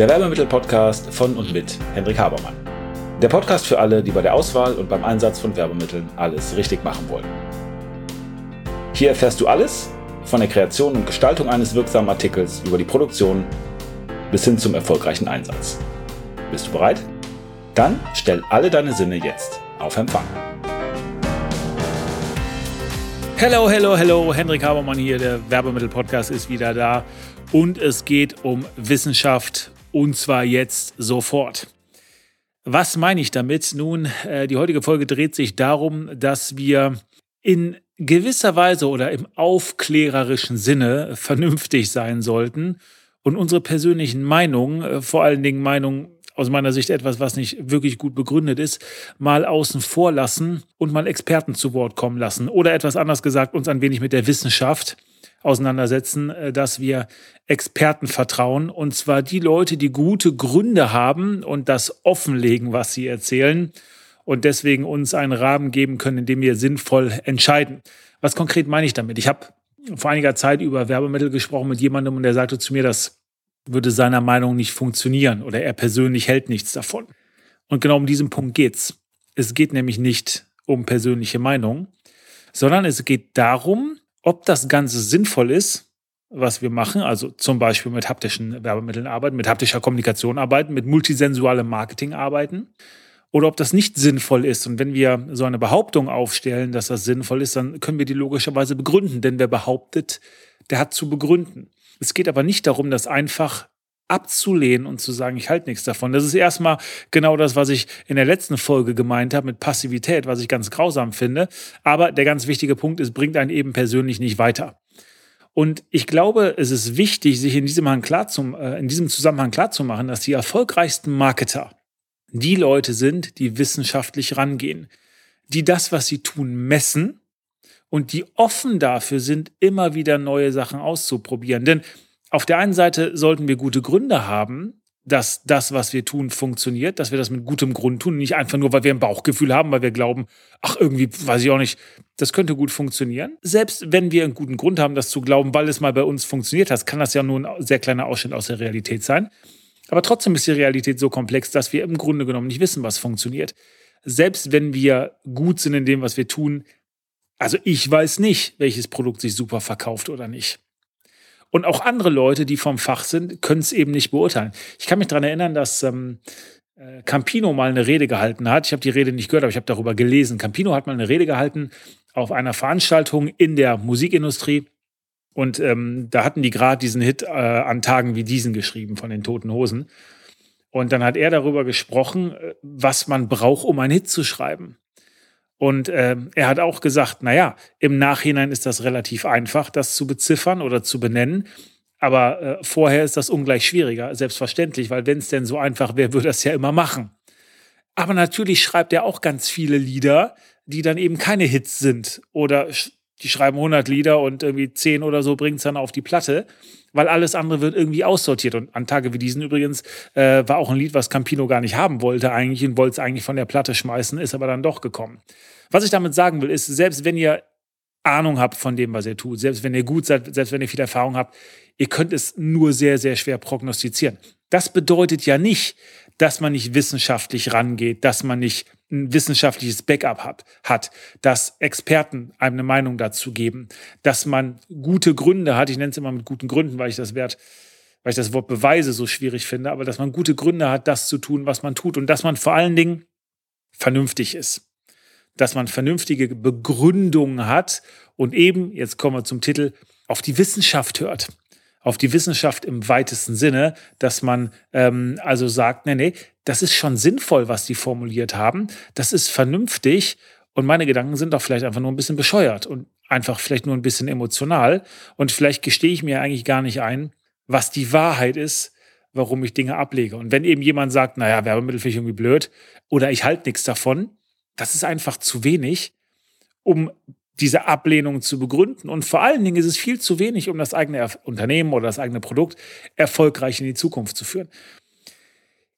der Werbemittel-Podcast von und mit Hendrik Habermann. Der Podcast für alle, die bei der Auswahl und beim Einsatz von Werbemitteln alles richtig machen wollen. Hier erfährst du alles von der Kreation und Gestaltung eines wirksamen Artikels über die Produktion bis hin zum erfolgreichen Einsatz. Bist du bereit? Dann stell alle deine Sinne jetzt auf Empfang. Hello, hello, hello. Hendrik Habermann hier. Der Werbemittel-Podcast ist wieder da. Und es geht um Wissenschaft und zwar jetzt sofort. Was meine ich damit? Nun, äh, die heutige Folge dreht sich darum, dass wir in gewisser Weise oder im aufklärerischen Sinne vernünftig sein sollten und unsere persönlichen Meinungen, äh, vor allen Dingen Meinungen aus meiner Sicht etwas, was nicht wirklich gut begründet ist, mal außen vor lassen und mal Experten zu Wort kommen lassen. Oder etwas anders gesagt, uns ein wenig mit der Wissenschaft auseinandersetzen, äh, dass wir Experten vertrauen. Und zwar die Leute, die gute Gründe haben und das offenlegen, was sie erzählen. Und deswegen uns einen Rahmen geben können, in dem wir sinnvoll entscheiden. Was konkret meine ich damit? Ich habe vor einiger Zeit über Werbemittel gesprochen mit jemandem und der sagte zu mir, dass würde seiner Meinung nicht funktionieren oder er persönlich hält nichts davon. Und genau um diesen Punkt geht's. Es geht nämlich nicht um persönliche Meinung, sondern es geht darum, ob das Ganze sinnvoll ist, was wir machen, also zum Beispiel mit haptischen Werbemitteln arbeiten, mit haptischer Kommunikation arbeiten, mit multisensualem Marketing arbeiten, oder ob das nicht sinnvoll ist. Und wenn wir so eine Behauptung aufstellen, dass das sinnvoll ist, dann können wir die logischerweise begründen, denn wer behauptet, der hat zu begründen. Es geht aber nicht darum, das einfach abzulehnen und zu sagen, ich halte nichts davon. Das ist erstmal genau das, was ich in der letzten Folge gemeint habe mit Passivität, was ich ganz grausam finde. Aber der ganz wichtige Punkt ist, bringt einen eben persönlich nicht weiter. Und ich glaube, es ist wichtig, sich in diesem, klar zum, äh, in diesem Zusammenhang klarzumachen, dass die erfolgreichsten Marketer die Leute sind, die wissenschaftlich rangehen, die das, was sie tun, messen und die offen dafür sind, immer wieder neue Sachen auszuprobieren. Denn auf der einen Seite sollten wir gute Gründe haben, dass das, was wir tun, funktioniert, dass wir das mit gutem Grund tun, nicht einfach nur, weil wir ein Bauchgefühl haben, weil wir glauben, ach, irgendwie, weiß ich auch nicht, das könnte gut funktionieren. Selbst wenn wir einen guten Grund haben, das zu glauben, weil es mal bei uns funktioniert hat, kann das ja nur ein sehr kleiner Ausschnitt aus der Realität sein. Aber trotzdem ist die Realität so komplex, dass wir im Grunde genommen nicht wissen, was funktioniert. Selbst wenn wir gut sind in dem, was wir tun, also ich weiß nicht, welches Produkt sich super verkauft oder nicht. Und auch andere Leute, die vom Fach sind, können es eben nicht beurteilen. Ich kann mich daran erinnern, dass ähm, äh, Campino mal eine Rede gehalten hat. Ich habe die Rede nicht gehört, aber ich habe darüber gelesen. Campino hat mal eine Rede gehalten auf einer Veranstaltung in der Musikindustrie. Und ähm, da hatten die gerade diesen Hit äh, an Tagen wie diesen geschrieben von den Toten Hosen. Und dann hat er darüber gesprochen, äh, was man braucht, um einen Hit zu schreiben. Und äh, er hat auch gesagt, naja, im Nachhinein ist das relativ einfach, das zu beziffern oder zu benennen. Aber äh, vorher ist das ungleich schwieriger, selbstverständlich, weil wenn es denn so einfach wäre, würde das ja immer machen. Aber natürlich schreibt er auch ganz viele Lieder, die dann eben keine Hits sind. Oder die schreiben 100 Lieder und irgendwie 10 oder so bringt es dann auf die Platte, weil alles andere wird irgendwie aussortiert. Und an Tage wie diesen übrigens äh, war auch ein Lied, was Campino gar nicht haben wollte eigentlich und wollte es eigentlich von der Platte schmeißen, ist aber dann doch gekommen. Was ich damit sagen will, ist, selbst wenn ihr Ahnung habt von dem, was ihr tut, selbst wenn ihr gut seid, selbst wenn ihr viel Erfahrung habt, ihr könnt es nur sehr, sehr schwer prognostizieren. Das bedeutet ja nicht, dass man nicht wissenschaftlich rangeht, dass man nicht ein wissenschaftliches Backup hat, hat, dass Experten einem eine Meinung dazu geben, dass man gute Gründe hat, ich nenne es immer mit guten Gründen, weil ich das Wert, weil ich das Wort Beweise so schwierig finde, aber dass man gute Gründe hat, das zu tun, was man tut und dass man vor allen Dingen vernünftig ist dass man vernünftige Begründungen hat und eben, jetzt kommen wir zum Titel, auf die Wissenschaft hört. Auf die Wissenschaft im weitesten Sinne, dass man ähm, also sagt, nee, nee, das ist schon sinnvoll, was die formuliert haben, das ist vernünftig. Und meine Gedanken sind doch vielleicht einfach nur ein bisschen bescheuert und einfach vielleicht nur ein bisschen emotional. Und vielleicht gestehe ich mir eigentlich gar nicht ein, was die Wahrheit ist, warum ich Dinge ablege. Und wenn eben jemand sagt, naja, Werbemittel finde ich irgendwie blöd oder ich halte nichts davon, das ist einfach zu wenig, um diese Ablehnung zu begründen. Und vor allen Dingen ist es viel zu wenig, um das eigene Unternehmen oder das eigene Produkt erfolgreich in die Zukunft zu führen.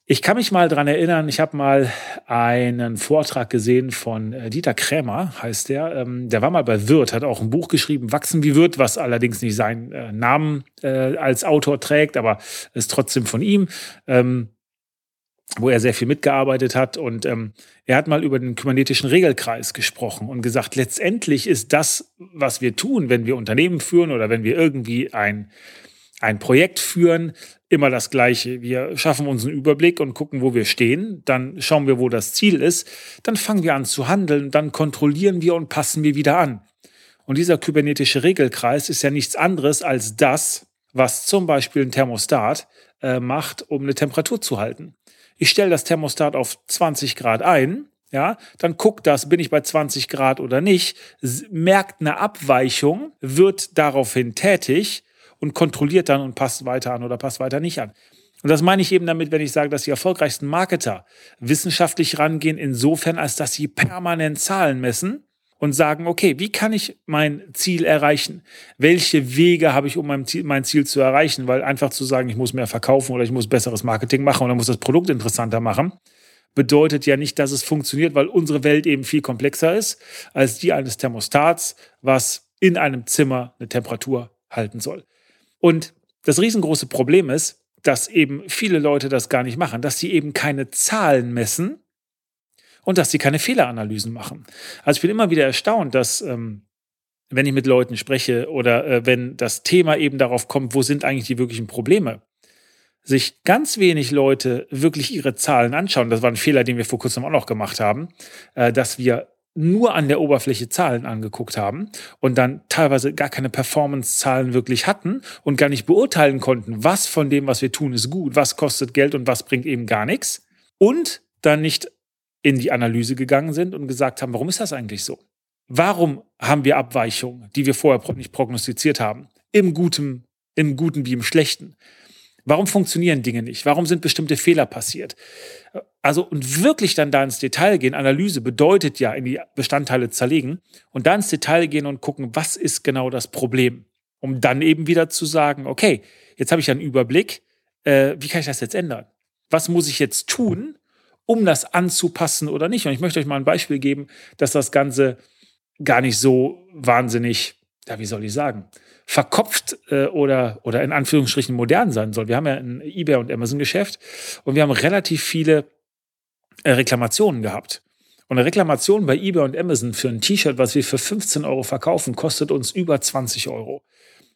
Ich kann mich mal dran erinnern, ich habe mal einen Vortrag gesehen von äh, Dieter Krämer, heißt der. Ähm, der war mal bei Wirth, hat auch ein Buch geschrieben, Wachsen wie Wirth, was allerdings nicht seinen äh, Namen äh, als Autor trägt, aber ist trotzdem von ihm, ähm, wo er sehr viel mitgearbeitet hat. Und ähm, er hat mal über den kybernetischen Regelkreis gesprochen und gesagt, letztendlich ist das, was wir tun, wenn wir Unternehmen führen oder wenn wir irgendwie ein ein Projekt führen, immer das Gleiche. Wir schaffen uns einen Überblick und gucken, wo wir stehen. Dann schauen wir, wo das Ziel ist. Dann fangen wir an zu handeln. Dann kontrollieren wir und passen wir wieder an. Und dieser kybernetische Regelkreis ist ja nichts anderes als das, was zum Beispiel ein Thermostat äh, macht, um eine Temperatur zu halten. Ich stelle das Thermostat auf 20 Grad ein, ja, dann guckt das, bin ich bei 20 Grad oder nicht, merkt eine Abweichung, wird daraufhin tätig und kontrolliert dann und passt weiter an oder passt weiter nicht an. Und das meine ich eben damit, wenn ich sage, dass die erfolgreichsten Marketer wissenschaftlich rangehen, insofern, als dass sie permanent Zahlen messen und sagen, okay, wie kann ich mein Ziel erreichen? Welche Wege habe ich, um mein Ziel, mein Ziel zu erreichen? Weil einfach zu sagen, ich muss mehr verkaufen oder ich muss besseres Marketing machen oder muss das Produkt interessanter machen, bedeutet ja nicht, dass es funktioniert, weil unsere Welt eben viel komplexer ist als die eines Thermostats, was in einem Zimmer eine Temperatur halten soll. Und das riesengroße Problem ist, dass eben viele Leute das gar nicht machen, dass sie eben keine Zahlen messen und dass sie keine Fehleranalysen machen. Also ich bin immer wieder erstaunt, dass ähm, wenn ich mit Leuten spreche oder äh, wenn das Thema eben darauf kommt, wo sind eigentlich die wirklichen Probleme, sich ganz wenig Leute wirklich ihre Zahlen anschauen. Das war ein Fehler, den wir vor kurzem auch noch gemacht haben, äh, dass wir nur an der Oberfläche Zahlen angeguckt haben und dann teilweise gar keine Performance-Zahlen wirklich hatten und gar nicht beurteilen konnten, was von dem, was wir tun, ist gut, was kostet Geld und was bringt eben gar nichts. Und dann nicht in die Analyse gegangen sind und gesagt haben, warum ist das eigentlich so? Warum haben wir Abweichungen, die wir vorher nicht prognostiziert haben? Im Guten, im Guten wie im Schlechten. Warum funktionieren Dinge nicht? Warum sind bestimmte Fehler passiert? Also und wirklich dann da ins Detail gehen. Analyse bedeutet ja in die Bestandteile zerlegen und dann ins Detail gehen und gucken, was ist genau das Problem, um dann eben wieder zu sagen, okay, jetzt habe ich einen Überblick, äh, wie kann ich das jetzt ändern? Was muss ich jetzt tun, um das anzupassen oder nicht? Und ich möchte euch mal ein Beispiel geben, dass das Ganze gar nicht so wahnsinnig, ja, wie soll ich sagen, verkopft äh, oder, oder in Anführungsstrichen modern sein soll. Wir haben ja ein eBay und Amazon-Geschäft und wir haben relativ viele äh, Reklamationen gehabt. Und eine Reklamation bei eBay und Amazon für ein T-Shirt, was wir für 15 Euro verkaufen, kostet uns über 20 Euro.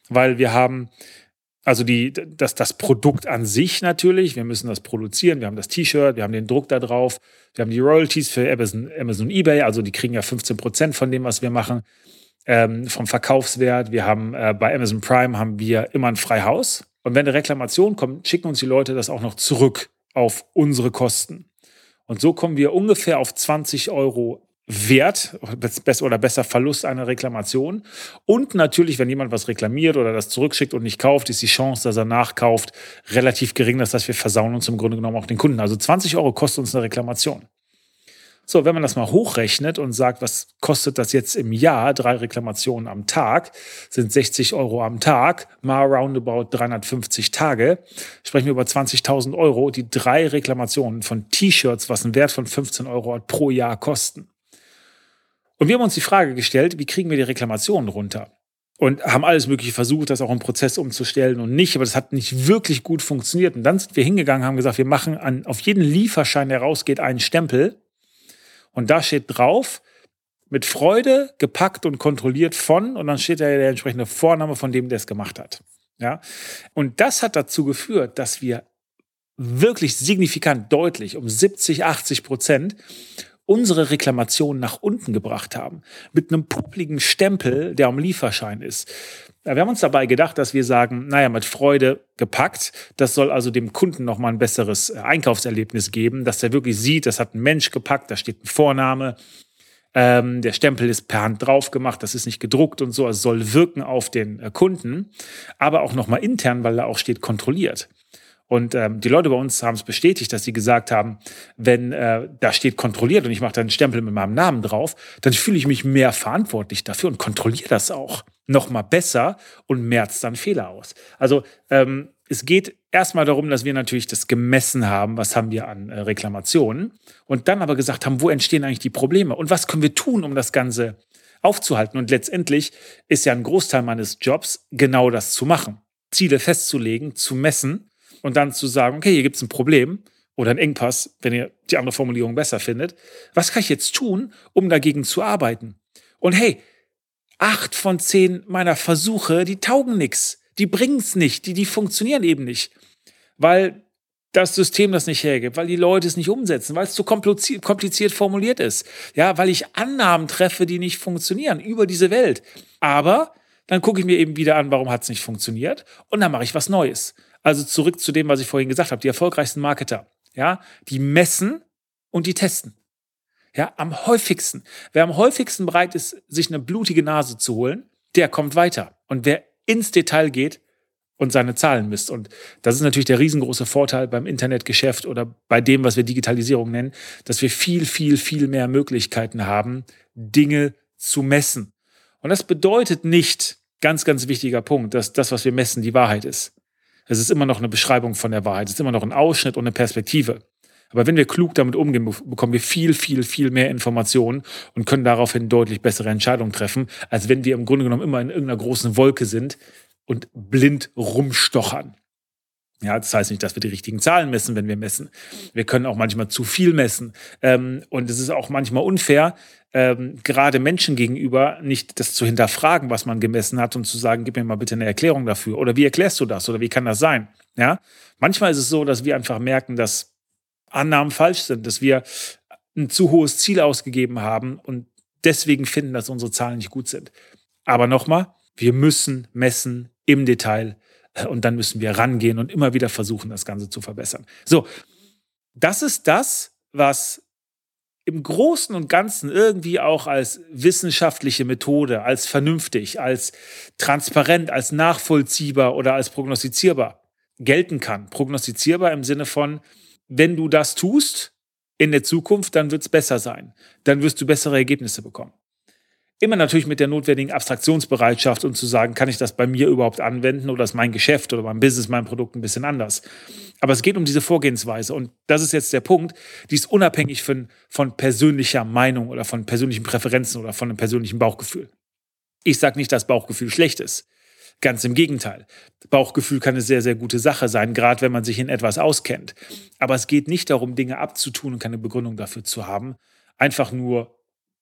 Weil wir haben also die, das, das Produkt an sich natürlich, wir müssen das produzieren, wir haben das T-Shirt, wir haben den Druck da drauf, wir haben die Royalties für Amazon, Amazon eBay, also die kriegen ja 15 Prozent von dem, was wir machen ähm, vom Verkaufswert. Wir haben äh, bei Amazon Prime haben wir immer ein Freihaus. Und wenn eine Reklamation kommt, schicken uns die Leute das auch noch zurück auf unsere Kosten. Und so kommen wir ungefähr auf 20 Euro Wert oder besser Verlust einer Reklamation. Und natürlich, wenn jemand was reklamiert oder das zurückschickt und nicht kauft, ist die Chance, dass er nachkauft, relativ gering. Das heißt, wir versauen uns im Grunde genommen auch den Kunden. Also 20 Euro kostet uns eine Reklamation. So, wenn man das mal hochrechnet und sagt, was kostet das jetzt im Jahr, drei Reklamationen am Tag, sind 60 Euro am Tag, mal roundabout 350 Tage, sprechen wir über 20.000 Euro, die drei Reklamationen von T-Shirts, was einen Wert von 15 Euro hat, pro Jahr kosten. Und wir haben uns die Frage gestellt, wie kriegen wir die Reklamationen runter? Und haben alles Mögliche versucht, das auch im Prozess umzustellen und nicht, aber das hat nicht wirklich gut funktioniert. Und dann sind wir hingegangen, haben gesagt, wir machen an, auf jeden Lieferschein, der rausgeht, einen Stempel und da steht drauf, mit Freude gepackt und kontrolliert von, und dann steht da der entsprechende Vorname von dem, der es gemacht hat. Ja? Und das hat dazu geführt, dass wir wirklich signifikant deutlich um 70, 80 Prozent unsere Reklamation nach unten gebracht haben. Mit einem publigen Stempel, der am Lieferschein ist. Wir haben uns dabei gedacht, dass wir sagen, naja, mit Freude gepackt. Das soll also dem Kunden nochmal ein besseres äh, Einkaufserlebnis geben, dass der wirklich sieht, das hat ein Mensch gepackt, da steht ein Vorname. Ähm, der Stempel ist per Hand drauf gemacht, das ist nicht gedruckt und so, es soll wirken auf den äh, Kunden, aber auch nochmal intern, weil da auch steht kontrolliert. Und ähm, die Leute bei uns haben es bestätigt, dass sie gesagt haben, wenn äh, da steht kontrolliert und ich mache da einen Stempel mit meinem Namen drauf, dann fühle ich mich mehr verantwortlich dafür und kontrolliere das auch noch mal besser und merzt dann Fehler aus. Also ähm, es geht erstmal darum, dass wir natürlich das gemessen haben, was haben wir an äh, Reklamationen und dann aber gesagt haben, wo entstehen eigentlich die Probleme und was können wir tun, um das Ganze aufzuhalten. Und letztendlich ist ja ein Großteil meines Jobs genau das zu machen. Ziele festzulegen, zu messen und dann zu sagen, okay, hier gibt es ein Problem oder ein Engpass, wenn ihr die andere Formulierung besser findet. Was kann ich jetzt tun, um dagegen zu arbeiten? Und hey, acht von zehn meiner Versuche, die taugen nichts. Die bringen es nicht, die, die funktionieren eben nicht. Weil das System das nicht hergibt, weil die Leute es nicht umsetzen, weil es zu kompliziert, kompliziert formuliert ist. Ja, weil ich Annahmen treffe, die nicht funktionieren über diese Welt. Aber dann gucke ich mir eben wieder an, warum hat es nicht funktioniert und dann mache ich was Neues. Also zurück zu dem, was ich vorhin gesagt habe, die erfolgreichsten Marketer, ja, die messen und die testen. Ja, am häufigsten. Wer am häufigsten bereit ist, sich eine blutige Nase zu holen, der kommt weiter. Und wer ins Detail geht und seine Zahlen misst. Und das ist natürlich der riesengroße Vorteil beim Internetgeschäft oder bei dem, was wir Digitalisierung nennen, dass wir viel, viel, viel mehr Möglichkeiten haben, Dinge zu messen. Und das bedeutet nicht, ganz, ganz wichtiger Punkt, dass das, was wir messen, die Wahrheit ist. Es ist immer noch eine Beschreibung von der Wahrheit, es ist immer noch ein Ausschnitt und eine Perspektive. Aber wenn wir klug damit umgehen, bekommen wir viel, viel, viel mehr Informationen und können daraufhin deutlich bessere Entscheidungen treffen, als wenn wir im Grunde genommen immer in irgendeiner großen Wolke sind und blind rumstochern. Ja, das heißt nicht, dass wir die richtigen Zahlen messen, wenn wir messen. Wir können auch manchmal zu viel messen. Ähm, und es ist auch manchmal unfair, ähm, gerade Menschen gegenüber nicht das zu hinterfragen, was man gemessen hat und zu sagen, gib mir mal bitte eine Erklärung dafür. Oder wie erklärst du das? Oder wie kann das sein? Ja, manchmal ist es so, dass wir einfach merken, dass Annahmen falsch sind, dass wir ein zu hohes Ziel ausgegeben haben und deswegen finden, dass unsere Zahlen nicht gut sind. Aber nochmal, wir müssen messen im Detail und dann müssen wir rangehen und immer wieder versuchen, das Ganze zu verbessern. So, das ist das, was im Großen und Ganzen irgendwie auch als wissenschaftliche Methode, als vernünftig, als transparent, als nachvollziehbar oder als prognostizierbar gelten kann. Prognostizierbar im Sinne von, wenn du das tust in der Zukunft, dann wird es besser sein. Dann wirst du bessere Ergebnisse bekommen. Immer natürlich mit der notwendigen Abstraktionsbereitschaft und zu sagen, kann ich das bei mir überhaupt anwenden oder ist mein Geschäft oder mein Business, mein Produkt ein bisschen anders. Aber es geht um diese Vorgehensweise und das ist jetzt der Punkt, die ist unabhängig von, von persönlicher Meinung oder von persönlichen Präferenzen oder von einem persönlichen Bauchgefühl. Ich sage nicht, dass Bauchgefühl schlecht ist. Ganz im Gegenteil. Bauchgefühl kann eine sehr, sehr gute Sache sein, gerade wenn man sich in etwas auskennt. Aber es geht nicht darum, Dinge abzutun und keine Begründung dafür zu haben. Einfach nur,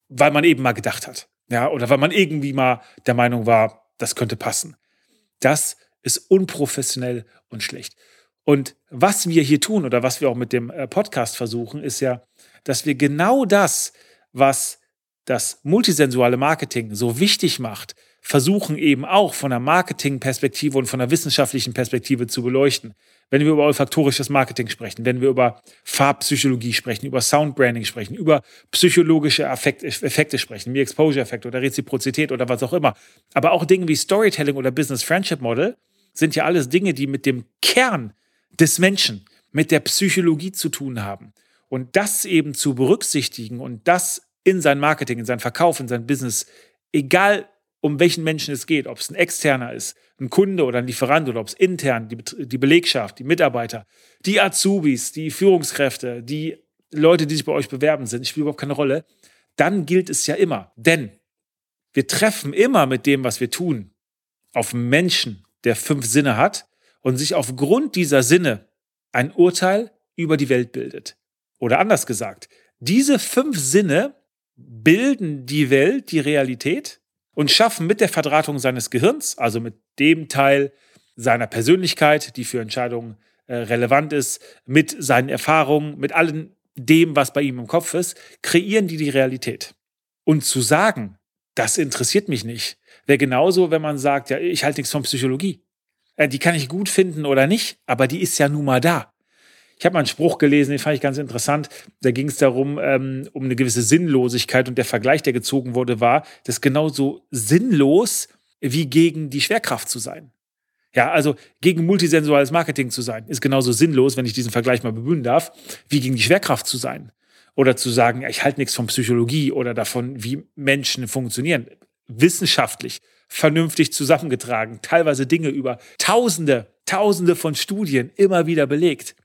weil man eben mal gedacht hat. Ja, oder weil man irgendwie mal der Meinung war, das könnte passen. Das ist unprofessionell und schlecht. Und was wir hier tun oder was wir auch mit dem äh, Podcast versuchen, ist ja, dass wir genau das, was das multisensuale Marketing so wichtig macht, versuchen eben auch von der Marketingperspektive und von der wissenschaftlichen Perspektive zu beleuchten. Wenn wir über olfaktorisches Marketing sprechen, wenn wir über Farbpsychologie sprechen, über Soundbranding sprechen, über psychologische Effekte sprechen, wie Exposure-Effekt oder Reziprozität oder was auch immer. Aber auch Dinge wie Storytelling oder Business Friendship Model sind ja alles Dinge, die mit dem Kern des Menschen, mit der Psychologie zu tun haben. Und das eben zu berücksichtigen und das in sein Marketing, in sein Verkauf, in sein Business, egal um welchen Menschen es geht, ob es ein externer ist, ein Kunde oder ein Lieferant oder ob es intern, die, die Belegschaft, die Mitarbeiter, die Azubis, die Führungskräfte, die Leute, die sich bei euch bewerben sind, spielt überhaupt keine Rolle, dann gilt es ja immer. Denn wir treffen immer mit dem, was wir tun, auf einen Menschen, der fünf Sinne hat und sich aufgrund dieser Sinne ein Urteil über die Welt bildet. Oder anders gesagt, diese fünf Sinne bilden die Welt, die Realität und schaffen mit der Verdrahtung seines Gehirns, also mit dem Teil seiner Persönlichkeit, die für Entscheidungen äh, relevant ist, mit seinen Erfahrungen, mit allem dem, was bei ihm im Kopf ist, kreieren die die Realität. Und zu sagen, das interessiert mich nicht, wäre genauso, wenn man sagt, ja, ich halte nichts von Psychologie. Äh, die kann ich gut finden oder nicht, aber die ist ja nun mal da. Ich habe mal einen Spruch gelesen, den fand ich ganz interessant. Da ging es darum, ähm, um eine gewisse Sinnlosigkeit und der Vergleich, der gezogen wurde, war, das genauso sinnlos wie gegen die Schwerkraft zu sein. Ja, also gegen multisensuales Marketing zu sein, ist genauso sinnlos, wenn ich diesen Vergleich mal bemühen darf, wie gegen die Schwerkraft zu sein. Oder zu sagen, ja, ich halte nichts von Psychologie oder davon, wie Menschen funktionieren. Wissenschaftlich, vernünftig zusammengetragen, teilweise Dinge über Tausende tausende von Studien immer wieder belegt.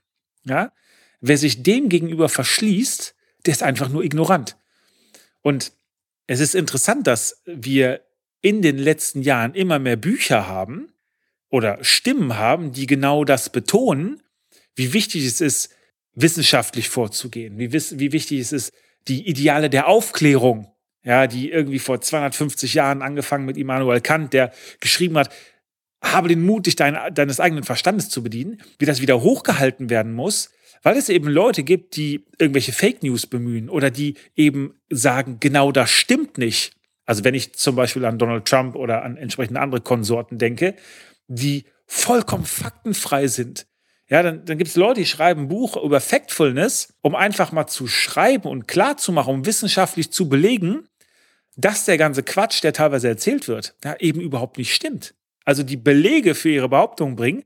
Ja? Wer sich dem gegenüber verschließt, der ist einfach nur ignorant. Und es ist interessant, dass wir in den letzten Jahren immer mehr Bücher haben oder Stimmen haben, die genau das betonen, wie wichtig es ist, wissenschaftlich vorzugehen, wie, wie wichtig es ist, die Ideale der Aufklärung, ja, die irgendwie vor 250 Jahren angefangen mit Immanuel Kant, der geschrieben hat, habe den Mut, dich dein, deines eigenen Verstandes zu bedienen, wie das wieder hochgehalten werden muss, weil es eben Leute gibt, die irgendwelche Fake News bemühen oder die eben sagen, genau das stimmt nicht. Also wenn ich zum Beispiel an Donald Trump oder an entsprechende andere Konsorten denke, die vollkommen faktenfrei sind. Ja, dann, dann gibt es Leute, die schreiben ein Buch über Factfulness, um einfach mal zu schreiben und klar zu machen, um wissenschaftlich zu belegen, dass der ganze Quatsch, der teilweise erzählt wird, ja, eben überhaupt nicht stimmt. Also die Belege für ihre Behauptungen bringen.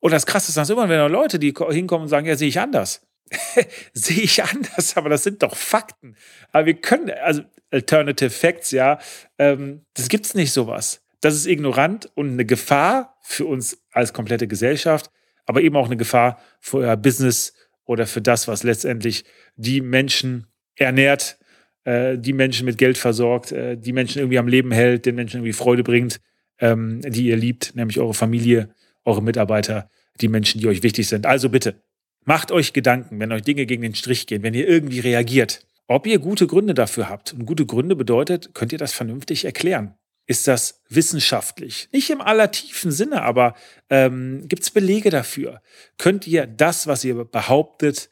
Und das Krasse ist, dass immer wenn Leute, die hinkommen und sagen, ja, sehe ich anders. sehe ich anders, aber das sind doch Fakten. Aber wir können, also Alternative Facts, ja, ähm, das es nicht sowas. Das ist ignorant und eine Gefahr für uns als komplette Gesellschaft, aber eben auch eine Gefahr für euer Business oder für das, was letztendlich die Menschen ernährt, äh, die Menschen mit Geld versorgt, äh, die Menschen irgendwie am Leben hält, den Menschen irgendwie Freude bringt, ähm, die ihr liebt, nämlich eure Familie, eure Mitarbeiter, die Menschen, die euch wichtig sind. Also bitte, macht euch Gedanken, wenn euch Dinge gegen den Strich gehen, wenn ihr irgendwie reagiert, ob ihr gute Gründe dafür habt. Und gute Gründe bedeutet, könnt ihr das vernünftig erklären? Ist das wissenschaftlich? Nicht im allertiefen Sinne, aber ähm, gibt es Belege dafür? Könnt ihr das, was ihr behauptet,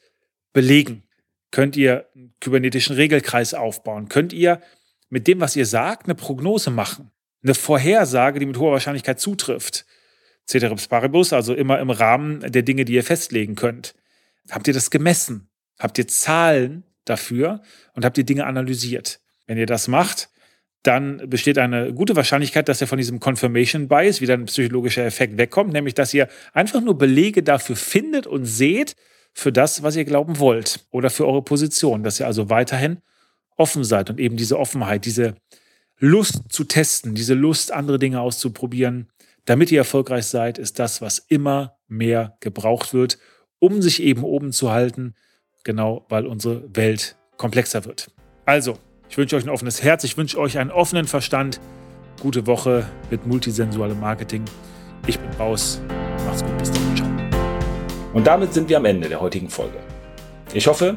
belegen? Könnt ihr einen kybernetischen Regelkreis aufbauen? Könnt ihr mit dem, was ihr sagt, eine Prognose machen? Eine Vorhersage, die mit hoher Wahrscheinlichkeit zutrifft? Ceteris paribus, also immer im Rahmen der Dinge, die ihr festlegen könnt. Habt ihr das gemessen? Habt ihr Zahlen dafür und habt ihr Dinge analysiert? Wenn ihr das macht, dann besteht eine gute Wahrscheinlichkeit, dass ihr von diesem Confirmation Bias wieder ein psychologischer Effekt wegkommt, nämlich dass ihr einfach nur Belege dafür findet und seht, für das, was ihr glauben wollt oder für eure Position, dass ihr also weiterhin offen seid und eben diese Offenheit, diese Lust zu testen, diese Lust, andere Dinge auszuprobieren, damit ihr erfolgreich seid, ist das, was immer mehr gebraucht wird, um sich eben oben zu halten, genau weil unsere Welt komplexer wird. Also, ich wünsche euch ein offenes Herz, ich wünsche euch einen offenen Verstand. Gute Woche mit multisensualem Marketing. Ich bin raus. Macht's gut, bis dann. Ciao. Und damit sind wir am Ende der heutigen Folge. Ich hoffe,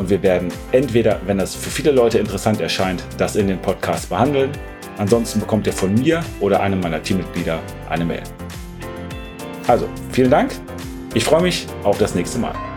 und wir werden entweder, wenn das für viele Leute interessant erscheint, das in den Podcast behandeln. Ansonsten bekommt ihr von mir oder einem meiner Teammitglieder eine Mail. Also, vielen Dank. Ich freue mich auf das nächste Mal.